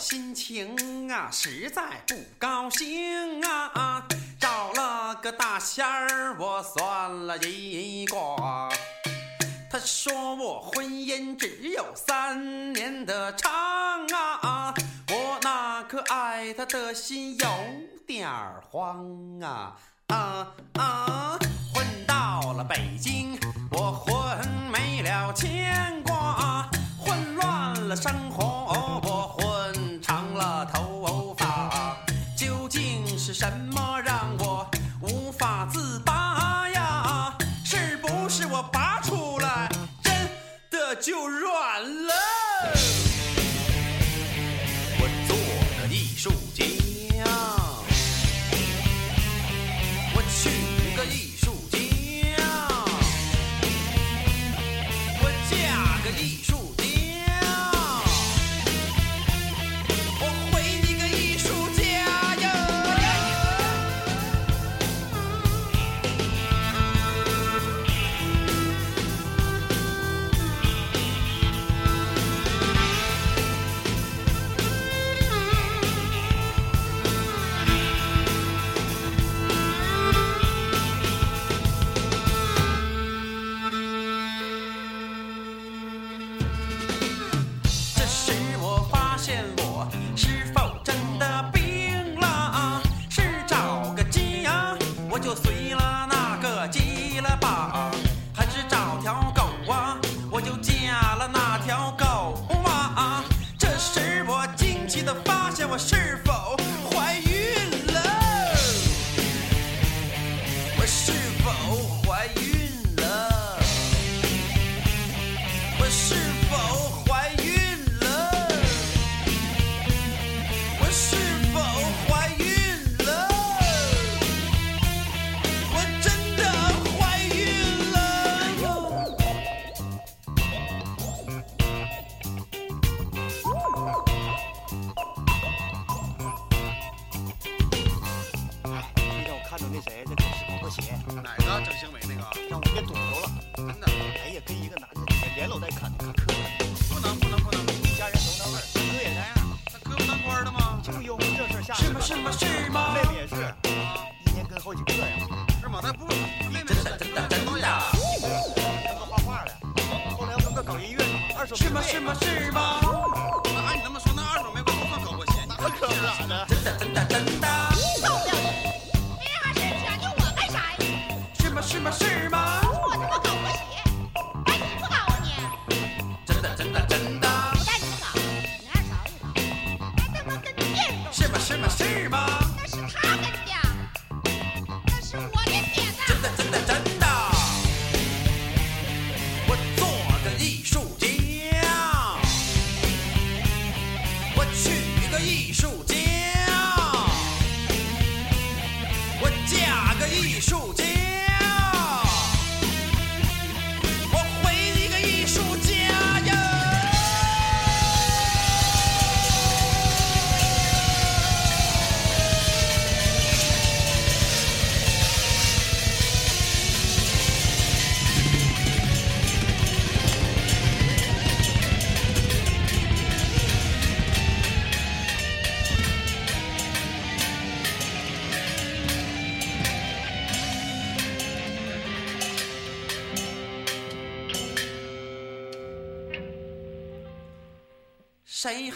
心情啊实在不高兴啊，找了个大仙儿，我算了一卦。他说我婚姻只有三年的长啊，我那颗爱他的心有点儿慌啊啊啊！混到了北京，我混没了牵挂，混乱了生活，是什么让我无法自拔呀？是不是我拔出来真的就软了？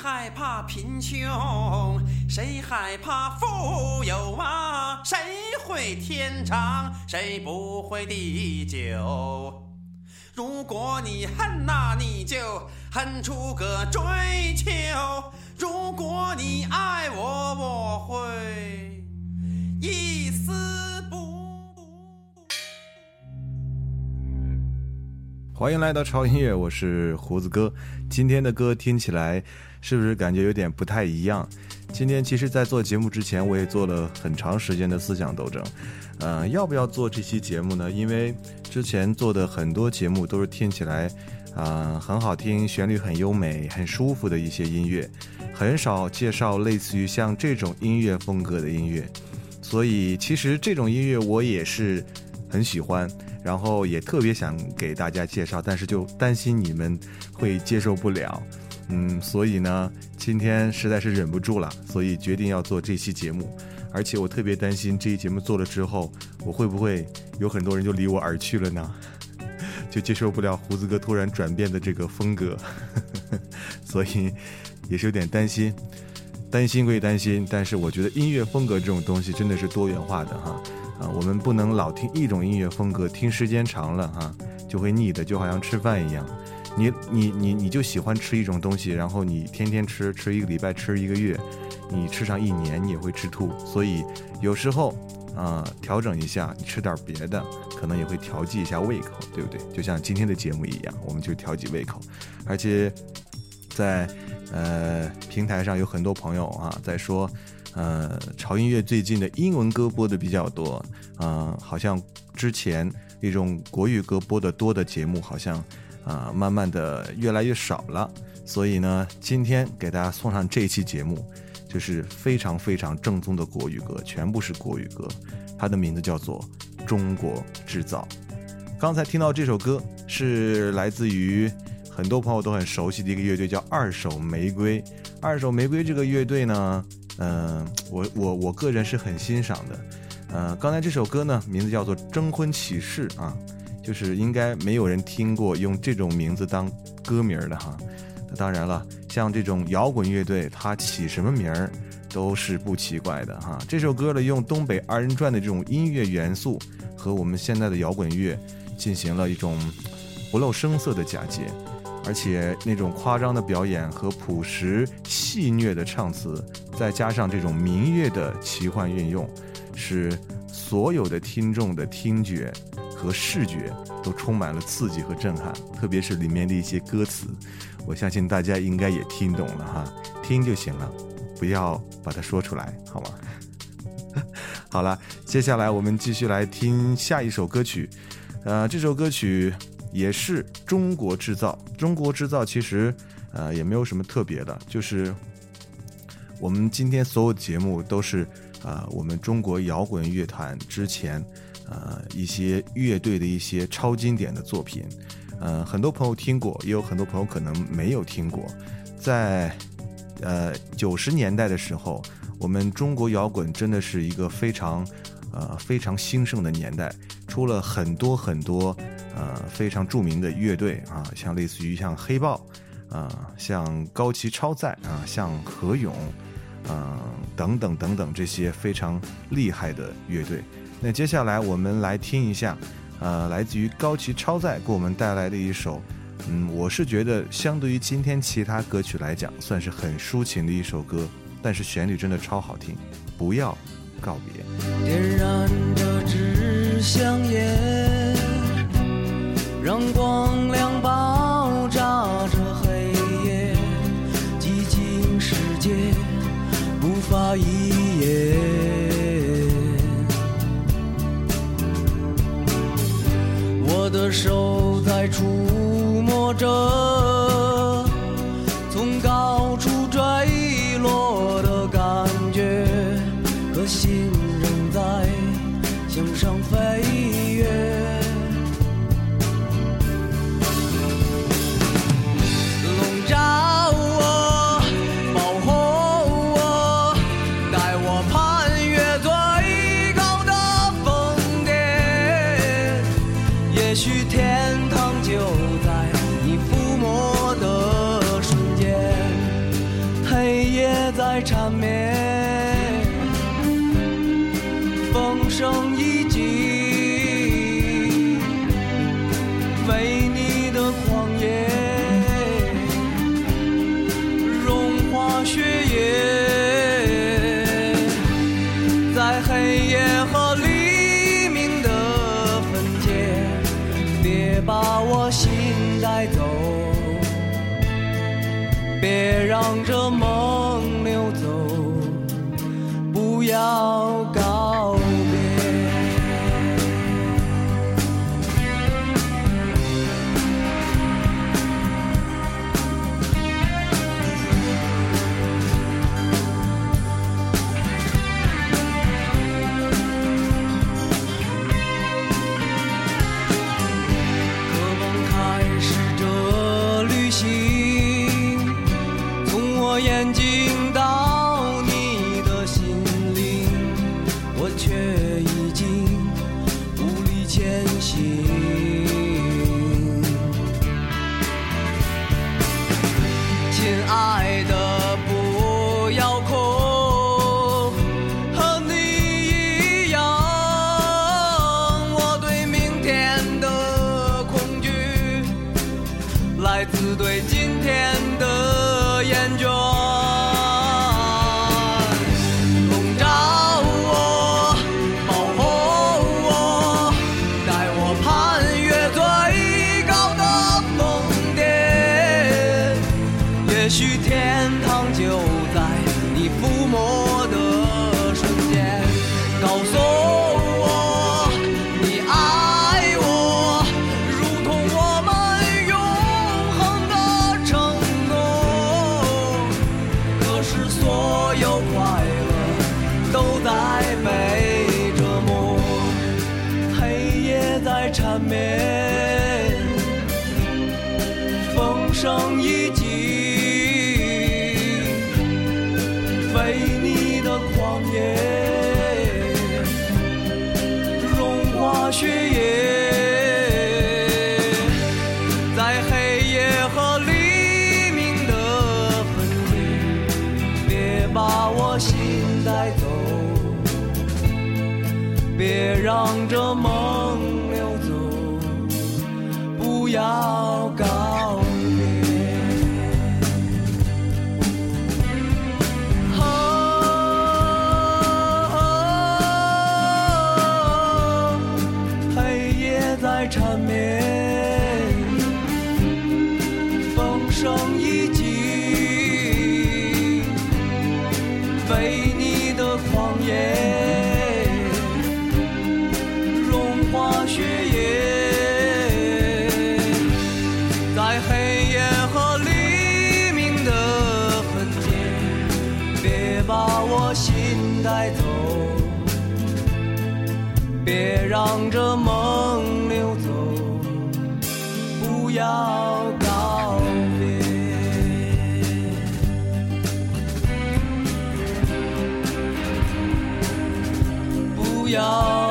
害怕贫穷？谁害怕富有啊？谁会天长？谁不会地久？如果你恨呐、你就恨出个追求；如果你爱我，我会一丝不。欢迎来到超音乐，我是胡子哥。今天的歌听起来是不是感觉有点不太一样？今天其实，在做节目之前，我也做了很长时间的思想斗争。呃，要不要做这期节目呢？因为之前做的很多节目都是听起来，啊、很好听，旋律很优美、很舒服的一些音乐，很少介绍类似于像这种音乐风格的音乐。所以，其实这种音乐我也是很喜欢，然后也特别想给大家介绍，但是就担心你们会接受不了。嗯，所以呢，今天实在是忍不住了，所以决定要做这期节目。而且我特别担心这期节目做了之后，我会不会有很多人就离我而去了呢？就接受不了胡子哥突然转变的这个风格，所以也是有点担心。担心归担心，但是我觉得音乐风格这种东西真的是多元化的哈啊，我们不能老听一种音乐风格，听时间长了哈就会腻的，就好像吃饭一样。你你你你就喜欢吃一种东西，然后你天天吃，吃一个礼拜，吃一个月，你吃上一年，你也会吃吐。所以有时候啊、调整一下，你吃点别的，可能也会调剂一下胃口，对不对？就像今天的节目一样，我们就调剂胃口，而且在呃平台上有很多朋友啊在说，呃，潮音乐最近的英文歌播的比较多，啊、好像之前那种国语歌播的多的节目，好像啊、慢慢的越来越少了。所以呢，今天给大家送上这一期节目，就是非常非常正宗的国语歌，全部是国语歌，它的名字叫做《中国制造》。刚才听到这首歌是来自于很多朋友都很熟悉的一个乐队，叫二手玫瑰。二手玫瑰这个乐队呢，嗯、我我我个人是很欣赏的。呃，刚才这首歌呢，名字叫做《征婚启事》啊，就是应该没有人听过用这种名字当歌名的哈。那当然了，像这种摇滚乐队，它起什么名儿都是不奇怪的哈。这首歌呢，用东北二人转的这种音乐元素和我们现在的摇滚乐进行了一种不露声色的嫁接，而且那种夸张的表演和朴实戏谑的唱词，再加上这种民乐的奇幻运用，使所有的听众的听觉和视觉都充满了刺激和震撼，特别是里面的一些歌词，我相信大家应该也听懂了哈，听就行了，不要把它说出来，好吗？好了，接下来我们继续来听下一首歌曲，呃，这首歌曲也是中国制造。中国制造其实呃也没有什么特别的，就是我们今天所有节目都是啊、呃我们中国摇滚乐坛之前呃一些乐队的一些超经典的作品，呃，很多朋友听过，也有很多朋友可能没有听过，在呃九十年代的时候，我们中国摇滚真的是一个非常呃非常兴盛的年代，出了很多很多呃非常著名的乐队啊，像类似于像黑豹啊、像高旗超载啊、像何勇啊、等等等等这些非常厉害的乐队。那接下来我们来听一下，呃，来自于高崎超载给我们带来的一首。嗯，我是觉得相对于今天其他歌曲来讲，算是很抒情的一首歌，但是旋律真的超好听。不要告别。点燃这支香烟，让光亮爆炸着黑夜，寂静世界无法一的手在触摸着对今天的心带走，别让这梦溜走，不要告别。不要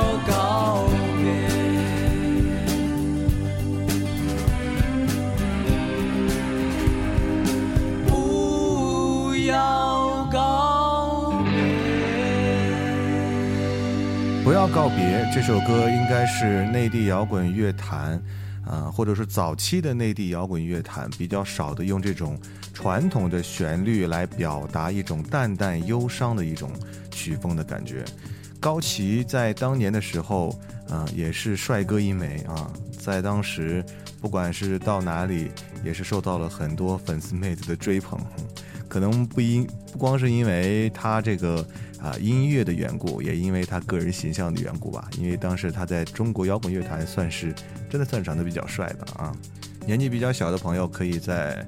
告别这首歌应该是内地摇滚乐坛，啊、或者是早期的内地摇滚乐坛比较少的用这种传统的旋律来表达一种淡淡忧伤的一种曲风的感觉。高旗在当年的时候，啊、也是帅哥一枚啊，在当时不管是到哪里，也是受到了很多粉丝妹子的追捧。可能不因不光是因为他这个啊、音乐的缘故，也因为他个人形象的缘故吧。因为当时他在中国摇滚乐坛算是真的算长得比较帅的啊。年纪比较小的朋友可以在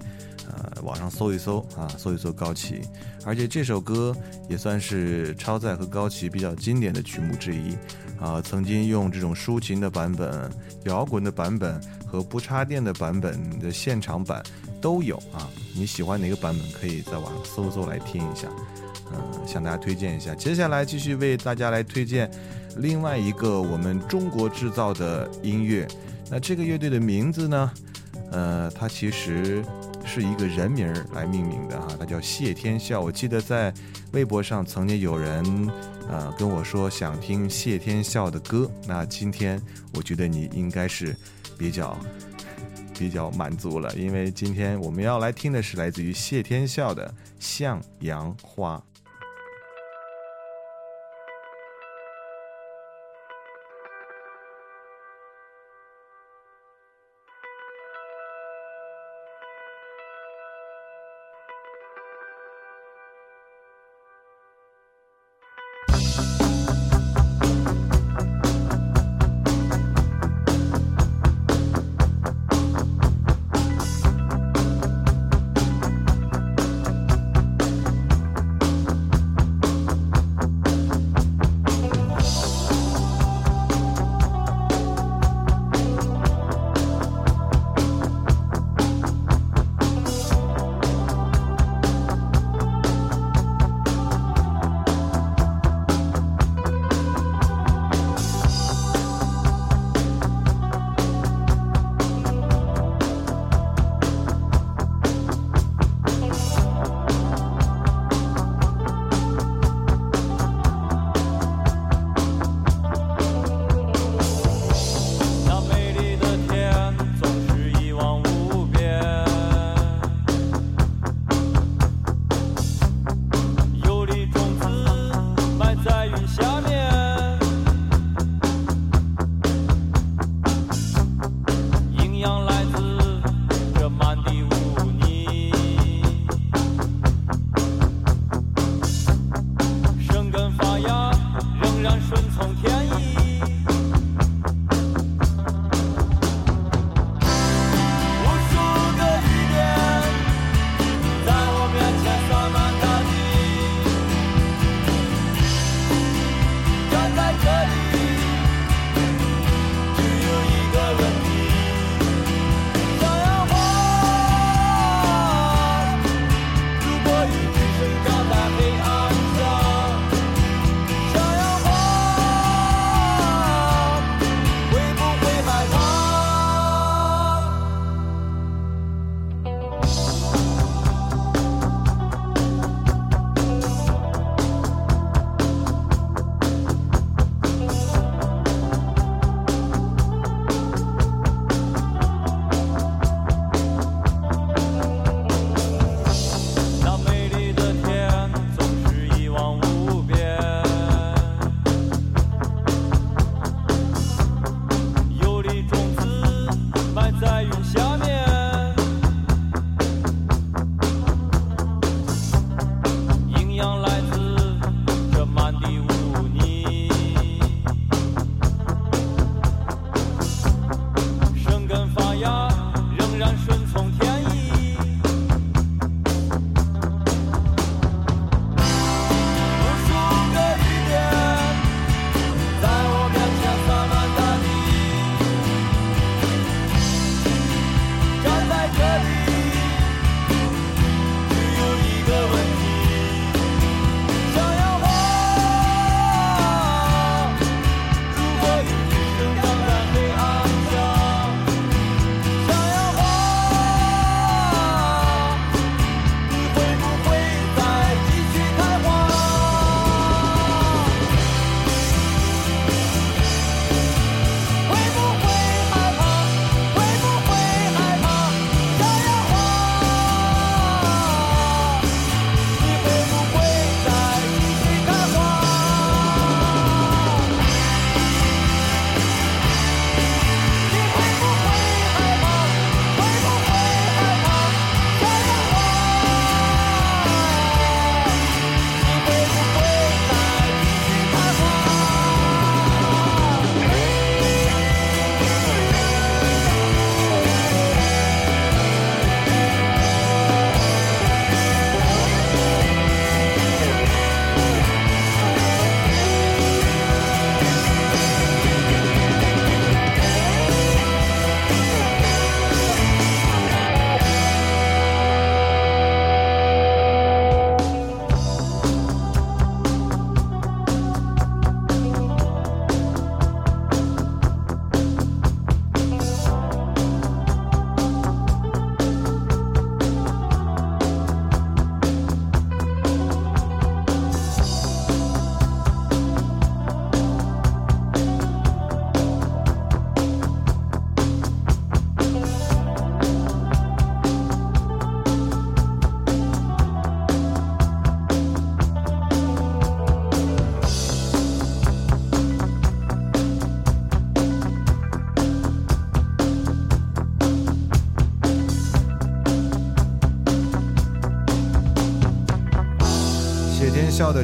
呃网上搜一搜啊，搜一搜高旗。而且这首歌也算是超载和高旗比较经典的曲目之一啊。曾经用这种抒情的版本、摇滚的版本和不插电的版本的现场版都有啊。你喜欢哪个版本，可以在网上搜搜来听一下。嗯，向大家推荐一下。接下来继续为大家来推荐另外一个我们中国制造的音乐。那这个乐队的名字呢？呃，它其实是一个人名来命名的哈，它叫谢天笑。我记得在微博上曾经有人呃跟我说想听谢天笑的歌，那今天我觉得你应该是比较比较满足了，因为今天我们要来听的是来自于谢天笑的《向阳花》。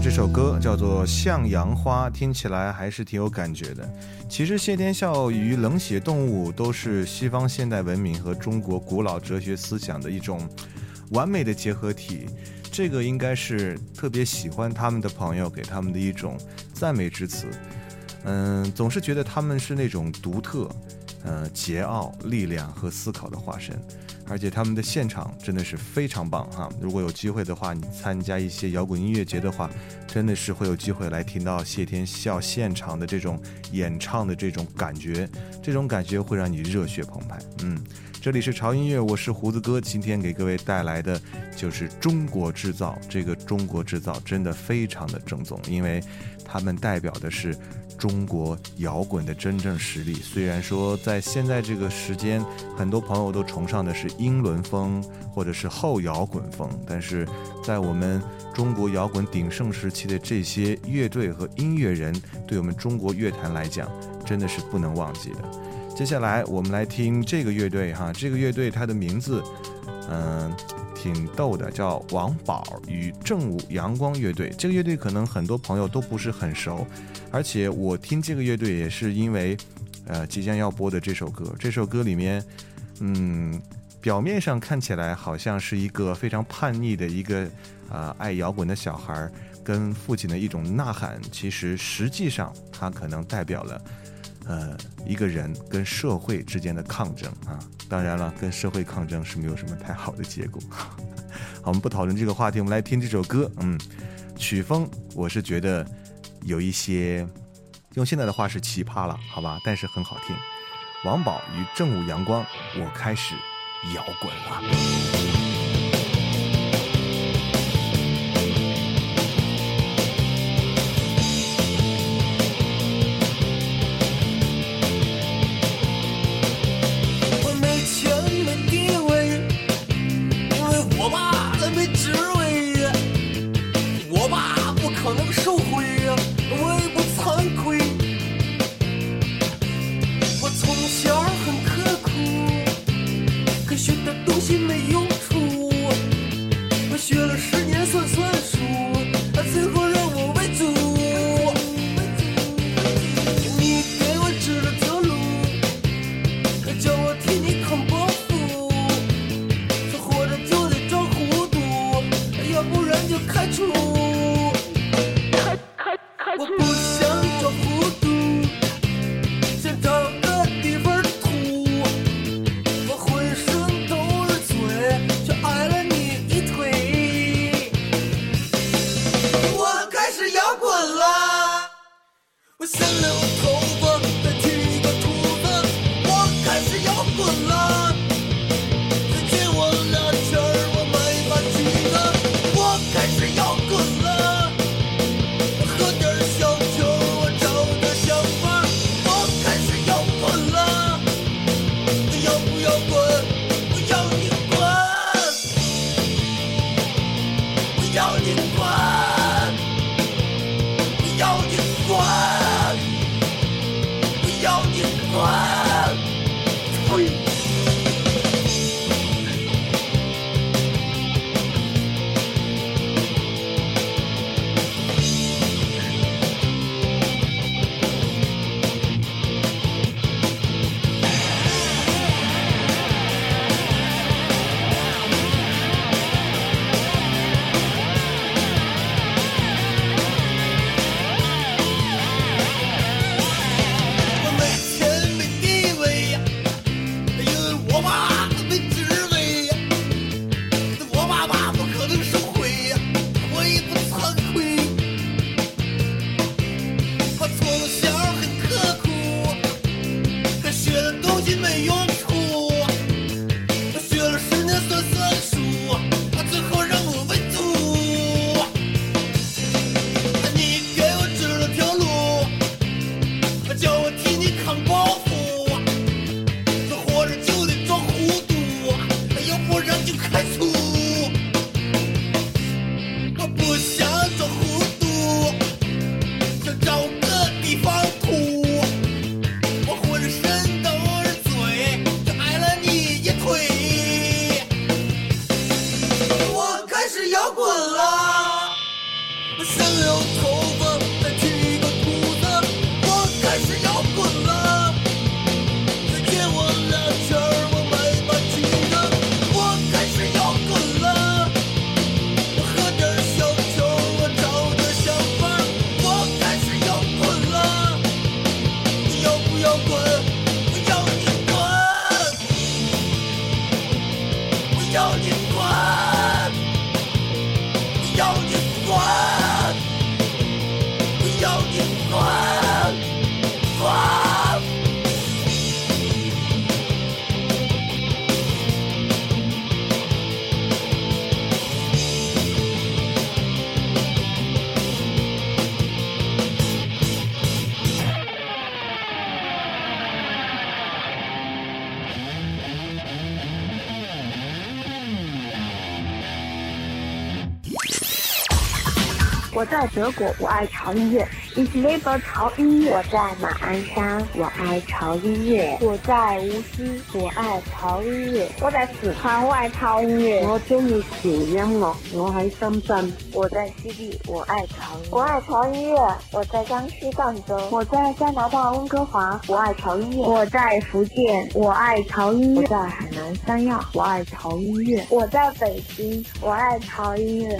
这首歌叫做《向阳花》，听起来还是挺有感觉的。其实谢天笑与冷血动物都是西方现代文明和中国古老哲学思想的一种完美的结合体。这个应该是特别喜欢他们的朋友给他们的一种赞美之词。嗯，总是觉得他们是那种独特、呃桀骜、力量和思考的化身。而且他们的现场真的是非常棒哈！如果有机会的话，你参加一些摇滚音乐节的话，真的是会有机会来听到谢天笑现场的这种演唱的这种感觉，这种感觉会让你热血澎湃。嗯，这里是潮音乐，我是胡子哥，今天给各位带来的就是中国制造。这个中国制造真的非常的正宗，因为他们代表的是。中国摇滚的真正实力，虽然说在现在这个时间，很多朋友都崇尚的是英伦风或者是后摇滚风，但是在我们中国摇滚鼎盛时期的这些乐队和音乐人，对我们中国乐坛来讲，真的是不能忘记的。接下来我们来听这个乐队哈，这个乐队它的名字，嗯。挺逗的，叫王宝与正午阳光乐队。这个乐队可能很多朋友都不是很熟，而且我听这个乐队也是因为，呃，即将要播的这首歌。这首歌里面，嗯，表面上看起来好像是一个非常叛逆的一个，呃，爱摇滚的小孩跟父亲的一种呐喊。其实实际上，它可能代表了。呃，一个人跟社会之间的抗争啊，当然了，跟社会抗争是没有什么太好的结果。好，我们不讨论这个话题，我们来听这首歌。嗯，曲风我是觉得有一些，用现在的话是奇葩了，好吧，但是很好听。王宝与正午阳光，我开始摇滚了。在德国，我爱潮音乐。Ich liebe 潮音乐。我在马鞍山，我爱潮音乐。我在无锡，我爱潮音乐。我在四川，我爱潮音乐。我中意潮音樂，我喺深圳。我在西地，我爱潮。我愛潮音樂。我在江西赣州。我在加拿大温哥华，我爱潮音乐。我在福建，我爱潮音乐。我在海南三亚，我爱潮音乐。我在北京，我爱潮音樂。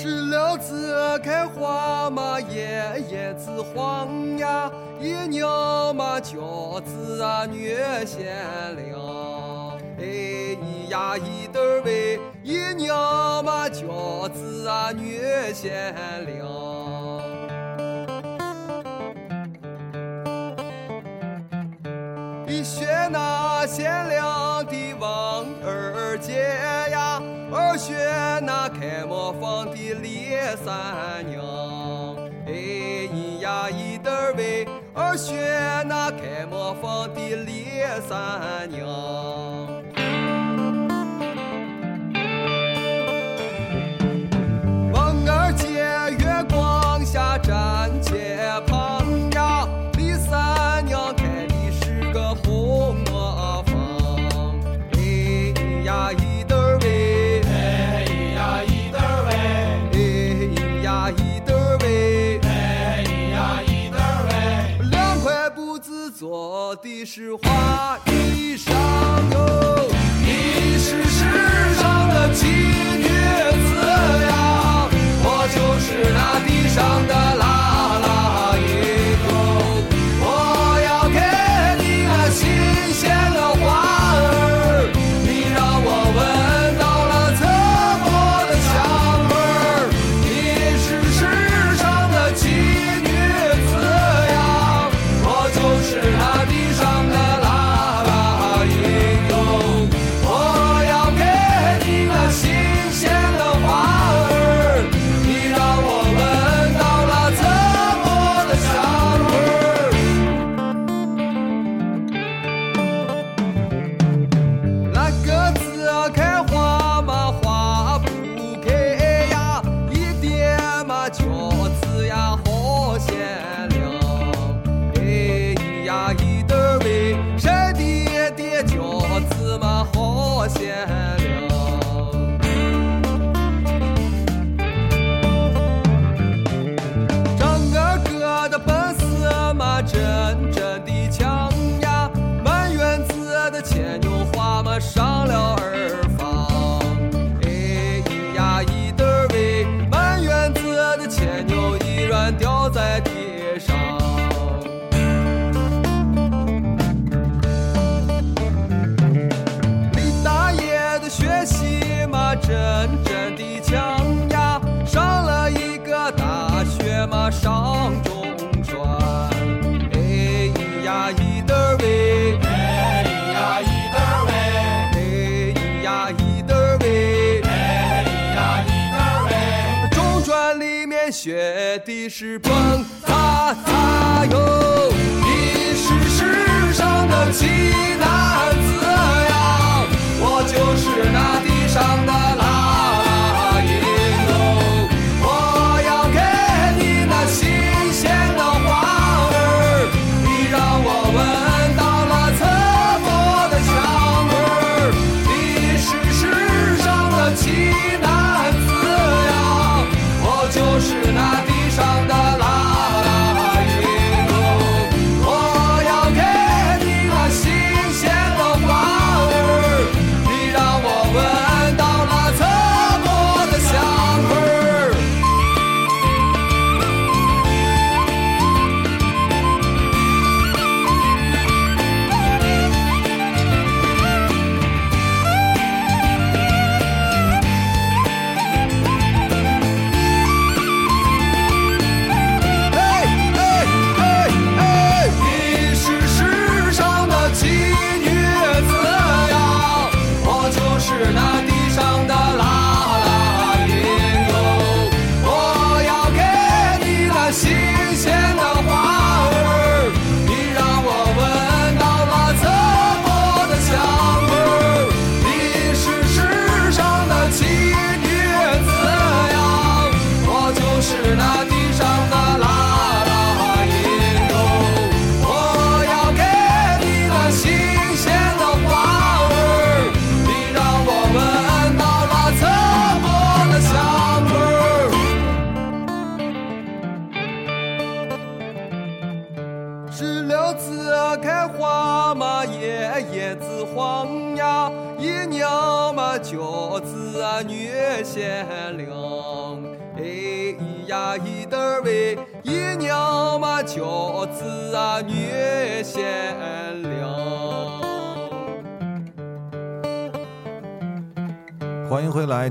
石榴子开花嘛，叶叶子黄呀，一娘嘛饺子啊女鲜亮，哎咿呀一对儿喂，一娘嘛饺子啊女鲜亮。一学那鲜亮的王二姐呀。二选那三娘，哎咿呀一得儿喂，二选那开磨坊的李三娘。是花衣裳哟，你是世上的奇女子呀，我就是那地上的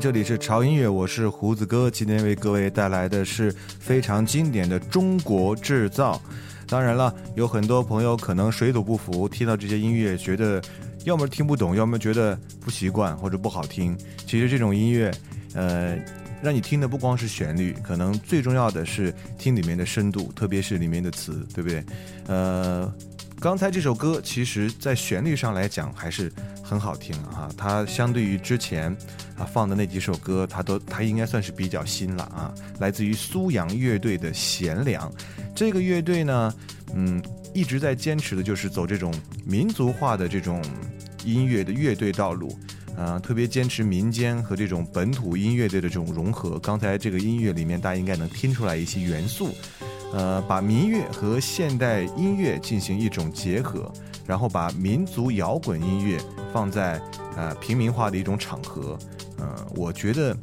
这里是潮音乐，我是胡子哥，今天为各位带来的是非常经典的中国制造。当然了，有很多朋友可能水土不服，听到这些音乐觉得要么听不懂，要么觉得不习惯或者不好听。其实这种音乐，呃，让你听的不光是旋律，可能最重要的是听里面的深度，特别是里面的词，对不对？呃。刚才这首歌，其实在旋律上来讲还是很好听啊。它相对于之前啊放的那几首歌，它都它应该算是比较新了啊。来自于苏阳乐队的《贤良》，这个乐队呢，嗯，一直在坚持的就是走这种民族化的这种音乐的乐队道路，啊，特别坚持民间和这种本土音乐队的这种融合。刚才这个音乐里面，大家应该能听出来一些元素。呃，把民乐和现代音乐进行一种结合，然后把民族摇滚音乐放在呃平民化的一种场合，呃，我觉得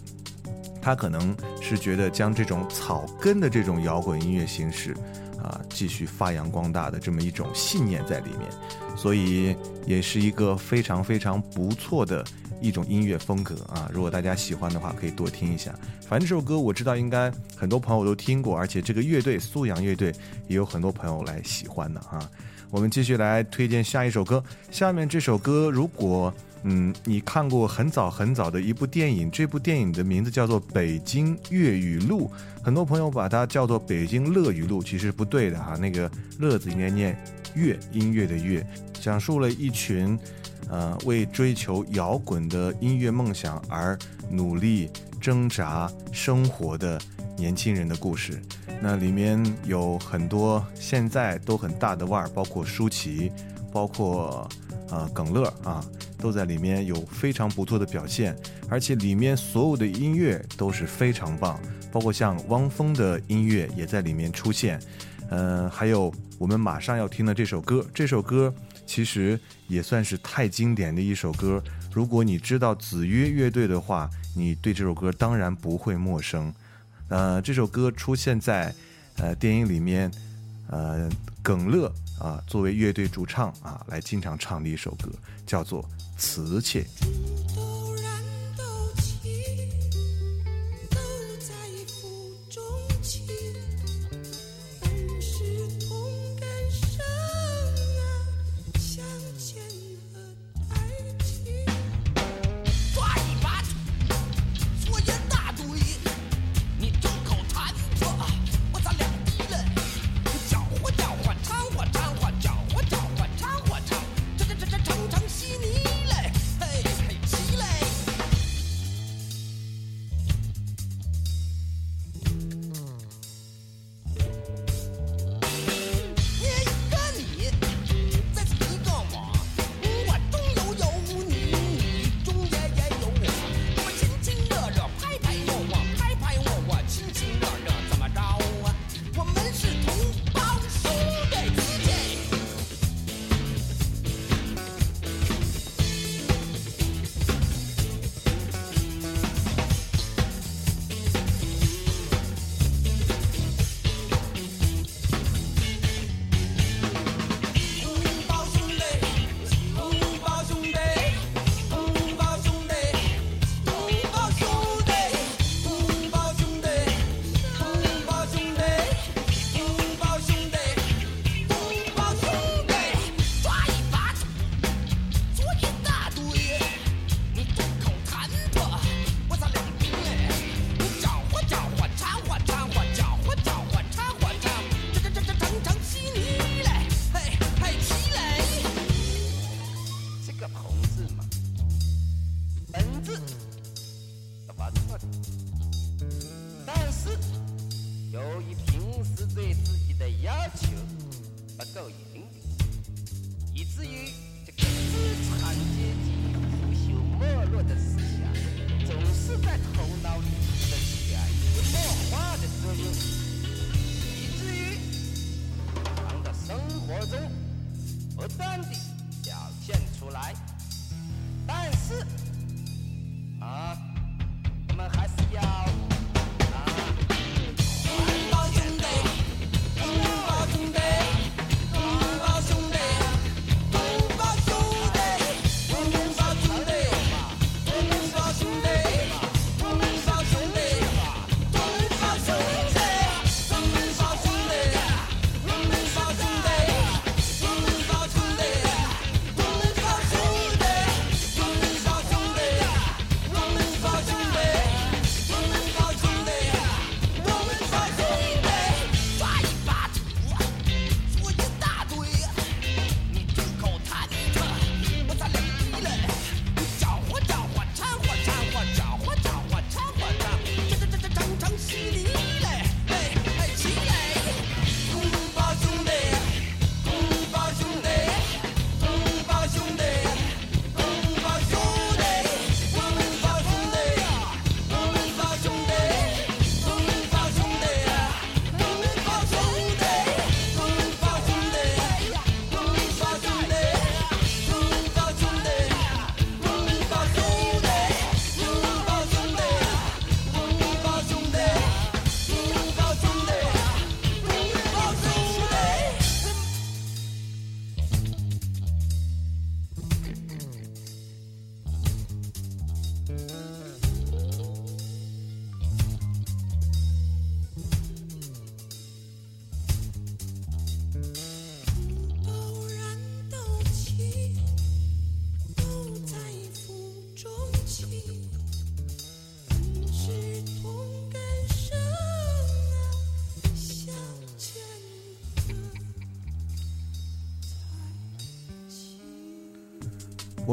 他可能是觉得将这种草根的这种摇滚音乐形式啊继续发扬光大的这么一种信念在里面，所以也是一个非常非常不错的。一种音乐风格啊，如果大家喜欢的话，可以多听一下。反正这首歌我知道应该很多朋友都听过，而且这个乐队苏阳乐队也有很多朋友来喜欢的啊。我们继续来推荐下一首歌。下面这首歌，如果嗯你看过很早很早的一部电影，这部电影的名字叫做《北京粤语录》，很多朋友把它叫做《北京乐语录》，其实不对的哈，那个“乐”字应该念“乐”，音乐的“乐”，讲述了一群。呃，为追求摇滚的音乐梦想而努力挣扎生活的年轻人的故事，那里面有很多现在都很大的腕儿，包括舒淇，包括呃耿乐啊，都在里面有非常不错的表现，而且里面所有的音乐都是非常棒，包括像汪峰的音乐也在里面出现，嗯，还有我们马上要听的这首歌，这首歌。其实也算是太经典的一首歌。如果你知道子曰乐队的话，你对这首歌当然不会陌生。呃，这首歌出现在呃电影里面，呃，耿乐啊作为乐队主唱啊来经常唱的一首歌，叫做《瓷器》。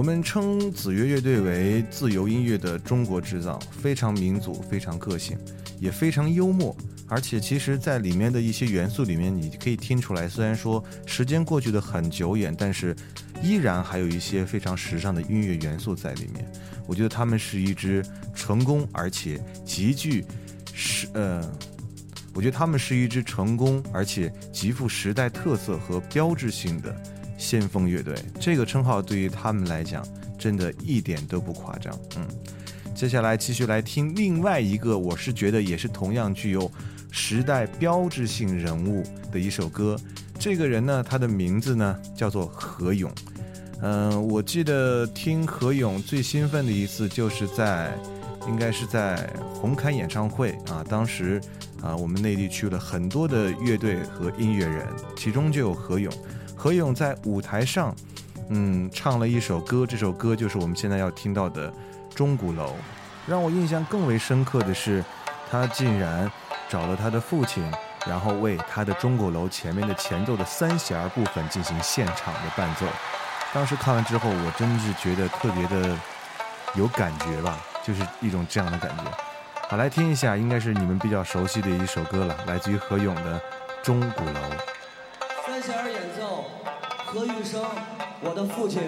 我们称子曰乐队为自由音乐的中国制造，非常民族，非常个性，也非常幽默。而且，其实，在里面的一些元素里面，你可以听出来，虽然说时间过去的很久远，但是依然还有一些非常时尚的音乐元素在里面。我觉得他们是一支成功而且极具时呃，我觉得他们是一支成功而且极富时代特色和标志性的先锋乐队。这个称号对于他们来讲，真的一点都不夸张。嗯，接下来继续来听另外一个，我是觉得也是同样具有。时代标志性人物的一首歌，这个人呢，他的名字呢叫做何勇。嗯，我记得听何勇最兴奋的一次，就是在应该是在红磡演唱会啊。当时啊，我们内地去了很多的乐队和音乐人，其中就有何勇。何勇在舞台上，嗯，唱了一首歌，这首歌就是我们现在要听到的《钟鼓楼》。让我印象更为深刻的是，他竟然。找了他的父亲，然后为他的钟鼓楼前面的前奏的三弦部分进行现场的伴奏。当时看完之后，我真是觉得特别的有感觉吧，就是一种这样的感觉。好，来听一下，应该是你们比较熟悉的一首歌了，来自于何勇的《钟鼓楼》。三弦演奏，何玉生，我的父亲。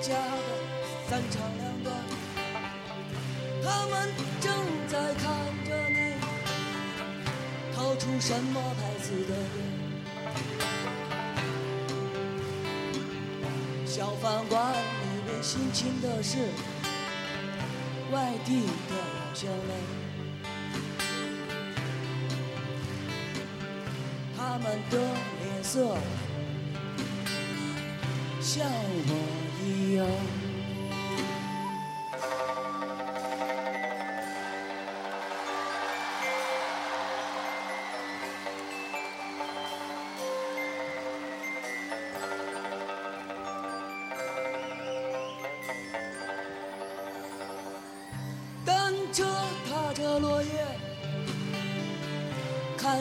家的三长两短，他们正在看着你掏出什么牌子的脸。小饭馆里面辛勤的是外地的老乡们，他们的脸色。像我。一样。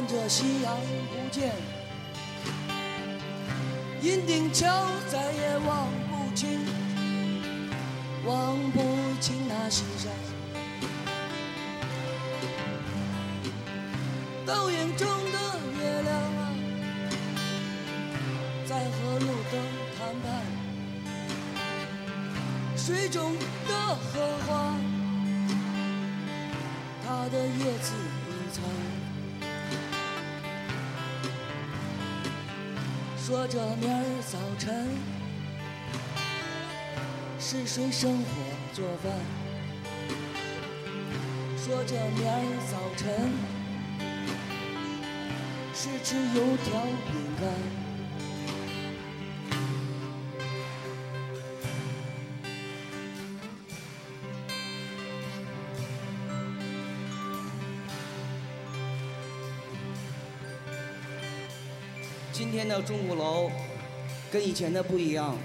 着夕阳不见，银锭桥再也望望不清那西山。倒影中的月亮啊，在和路灯谈判。水中的荷花，它的叶子已残。说着明儿早晨是谁生火做饭？说着明儿早晨是吃油条饼干。今天的钟鼓楼跟以前的不一样。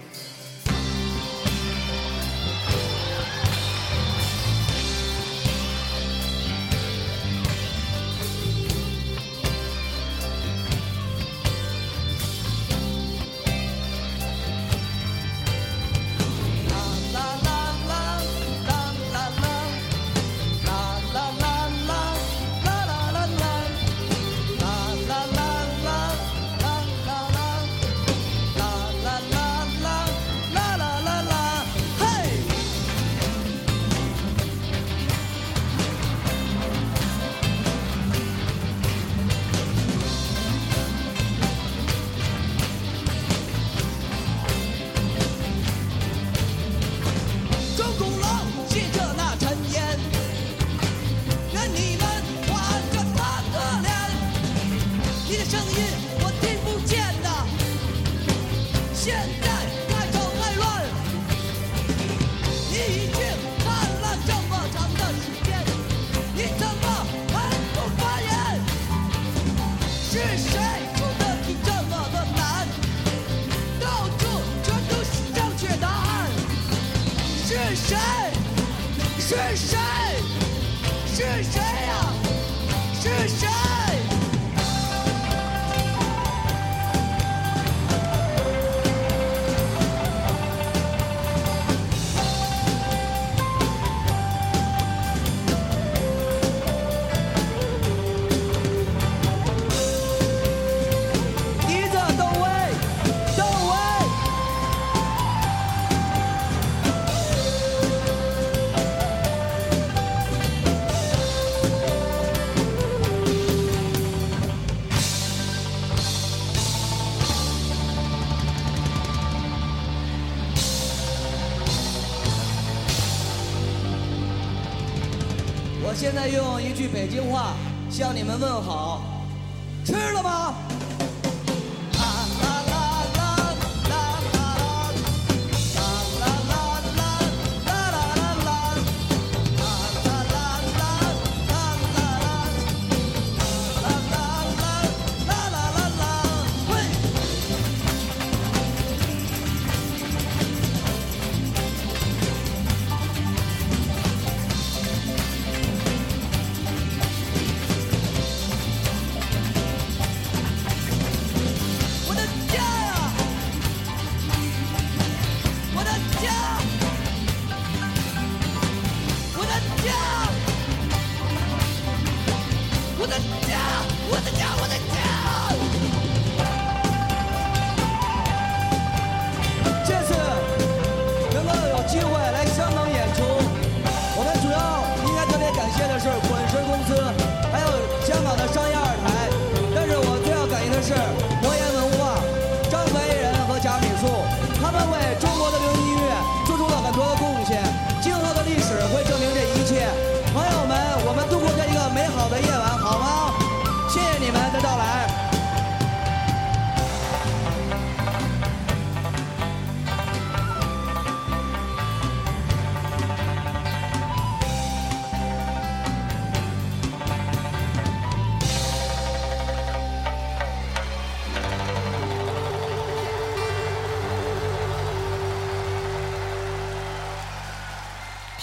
问好，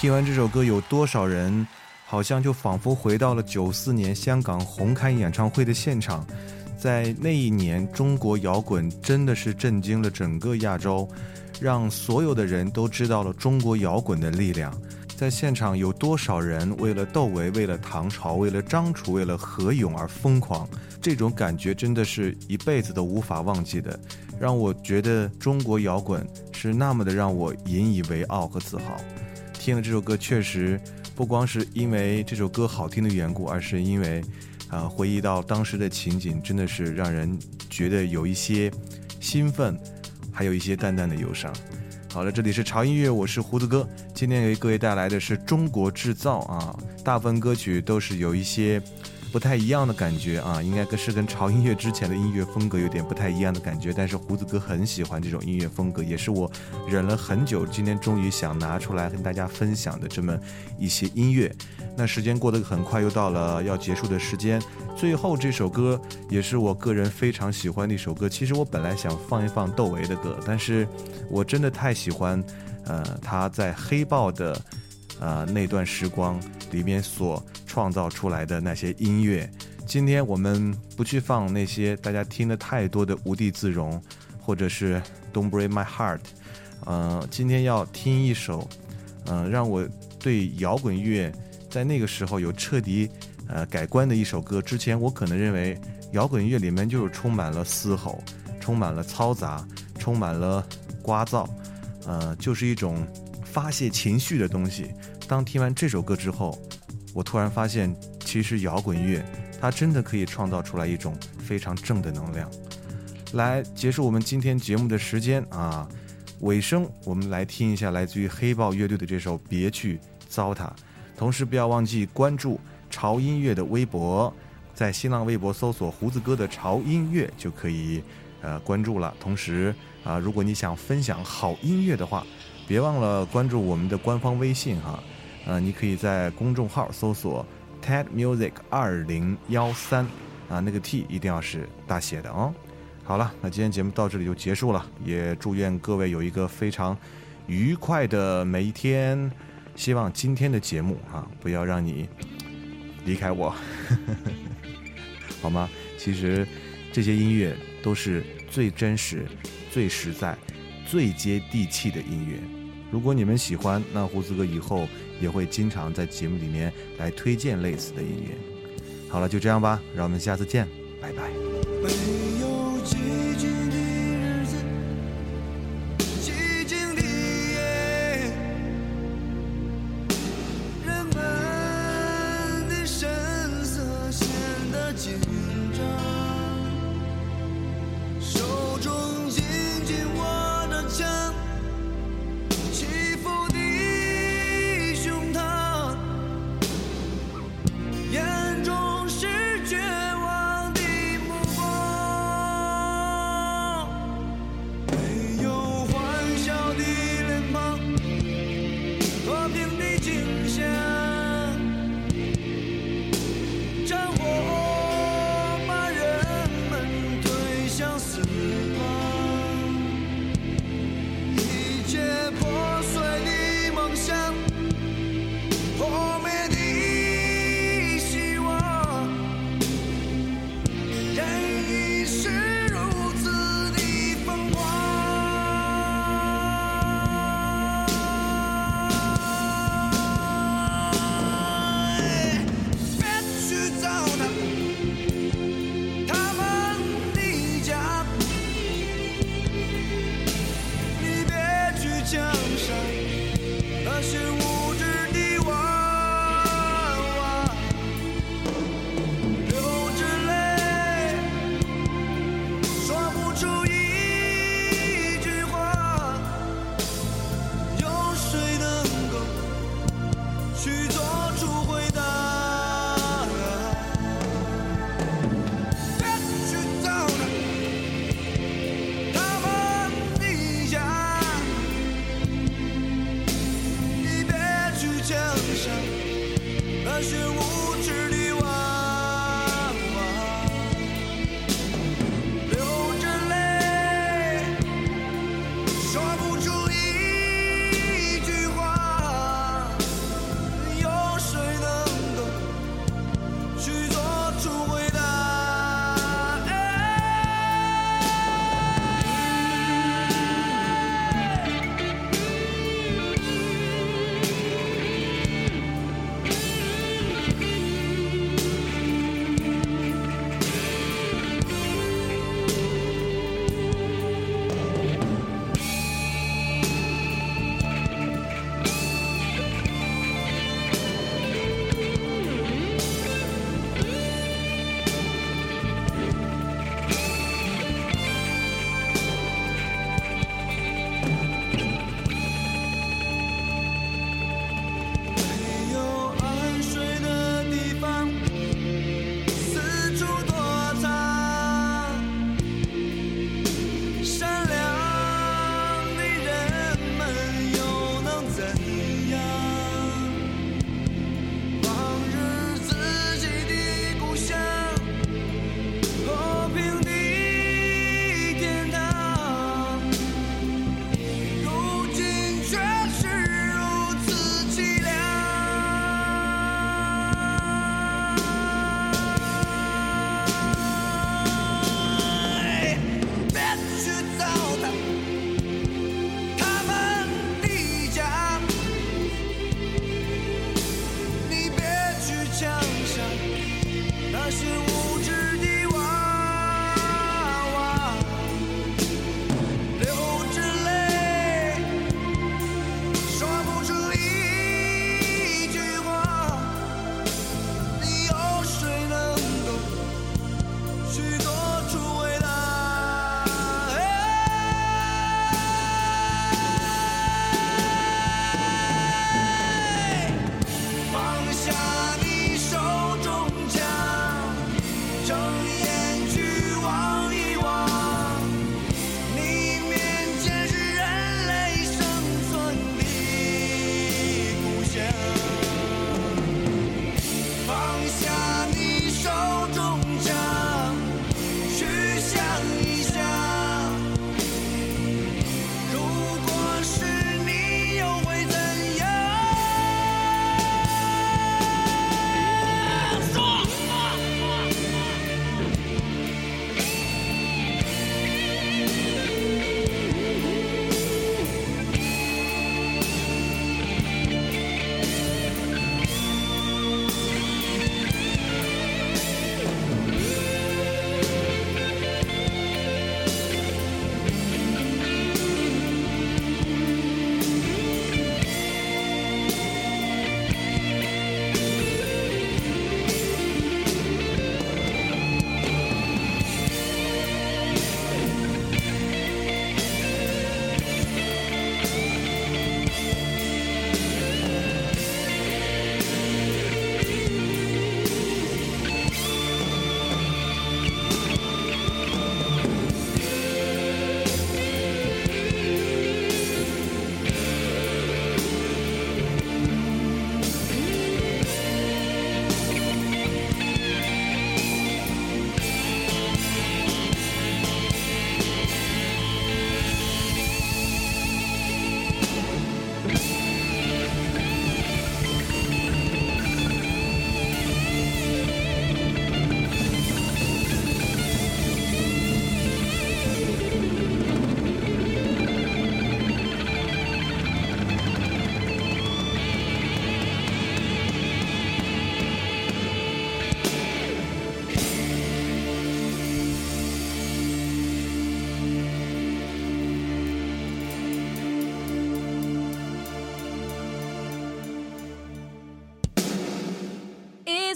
听完这首歌，有多少人好像就仿佛回到了九四年香港红磡演唱会的现场？在那一年，中国摇滚真的是震惊了整个亚洲，让所有的人都知道了中国摇滚的力量。在现场有多少人为了窦唯、为了唐朝、为了张楚、为了何勇而疯狂？这种感觉真的是一辈子都无法忘记的，让我觉得中国摇滚是那么的让我引以为傲和自豪。听了这首歌，确实不光是因为这首歌好听的缘故，而是因为，啊、回忆到当时的情景，真的是让人觉得有一些兴奋，还有一些淡淡的忧伤。好了，这里是潮音乐，我是胡子哥，今天给各位带来的是中国制造啊，大部分歌曲都是有一些不太一样的感觉啊，应该跟是跟潮音乐之前的音乐风格有点不太一样的感觉，但是胡子哥很喜欢这种音乐风格，也是我忍了很久，今天终于想拿出来跟大家分享的这么一些音乐。那时间过得很快，又到了要结束的时间。最后这首歌也是我个人非常喜欢的一首歌。其实我本来想放一放窦唯的歌，但是我真的太喜欢，呃，他在黑豹的呃那段时光里面所创造出来的那些音乐。今天我们不去放那些大家听的太多的无地自容，或者是 Don't Break My Heart，呃，今天要听一首，呃，让我对摇滚乐在那个时候有彻底呃改观的一首歌。之前我可能认为摇滚乐里面就是充满了嘶吼，充满了嘈杂，充满了聒噪，呃，就是一种发泄情绪的东西。当听完这首歌之后，我突然发现，其实摇滚乐它真的可以创造出来一种非常正的能量。来结束我们今天节目的时间啊，尾声我们来听一下来自于黑豹乐队的这首《别去糟蹋》，同时不要忘记关注潮音乐的微博，在新浪微博搜索“胡子哥的潮音乐”就可以呃关注了。同时啊、如果你想分享好音乐的话，别忘了关注我们的官方微信哈，呃，你可以在公众号搜索 TED Music 二零幺三啊，那个 T 一定要是大写的哦。好了，那今天节目到这里就结束了，也祝愿各位有一个非常愉快的每一天。希望今天的节目啊，不要让你离开我，好吗？其实这些音乐都是最真实、最实在、最接地气的音乐。如果你们喜欢，那胡子哥以后也会经常在节目里面来推荐类似的音乐。好了，就这样吧，让我们下次见，拜拜。没有几句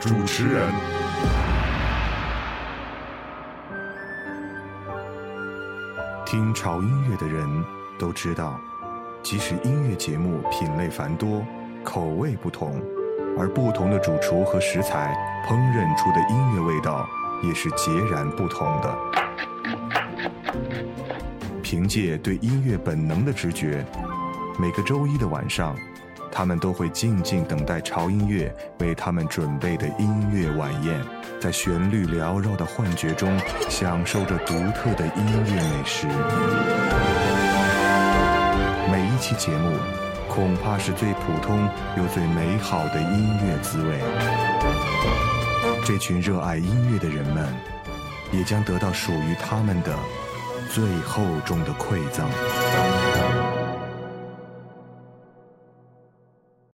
主持人。听潮音乐的人都知道，即使音乐节目品类繁多、口味不同，而不同的主厨和食材烹饪出的音乐味道也是截然不同的。凭借对音乐本能的直觉，每个周一的晚上，他们都会静静等待潮音乐为他们准备的音乐晚宴，在旋律缭绕的幻觉中，享受着独特的音乐美食。每一期节目，恐怕是最普通又最美好的音乐滋味。这群热爱音乐的人们，也将得到属于他们的最厚重的馈赠。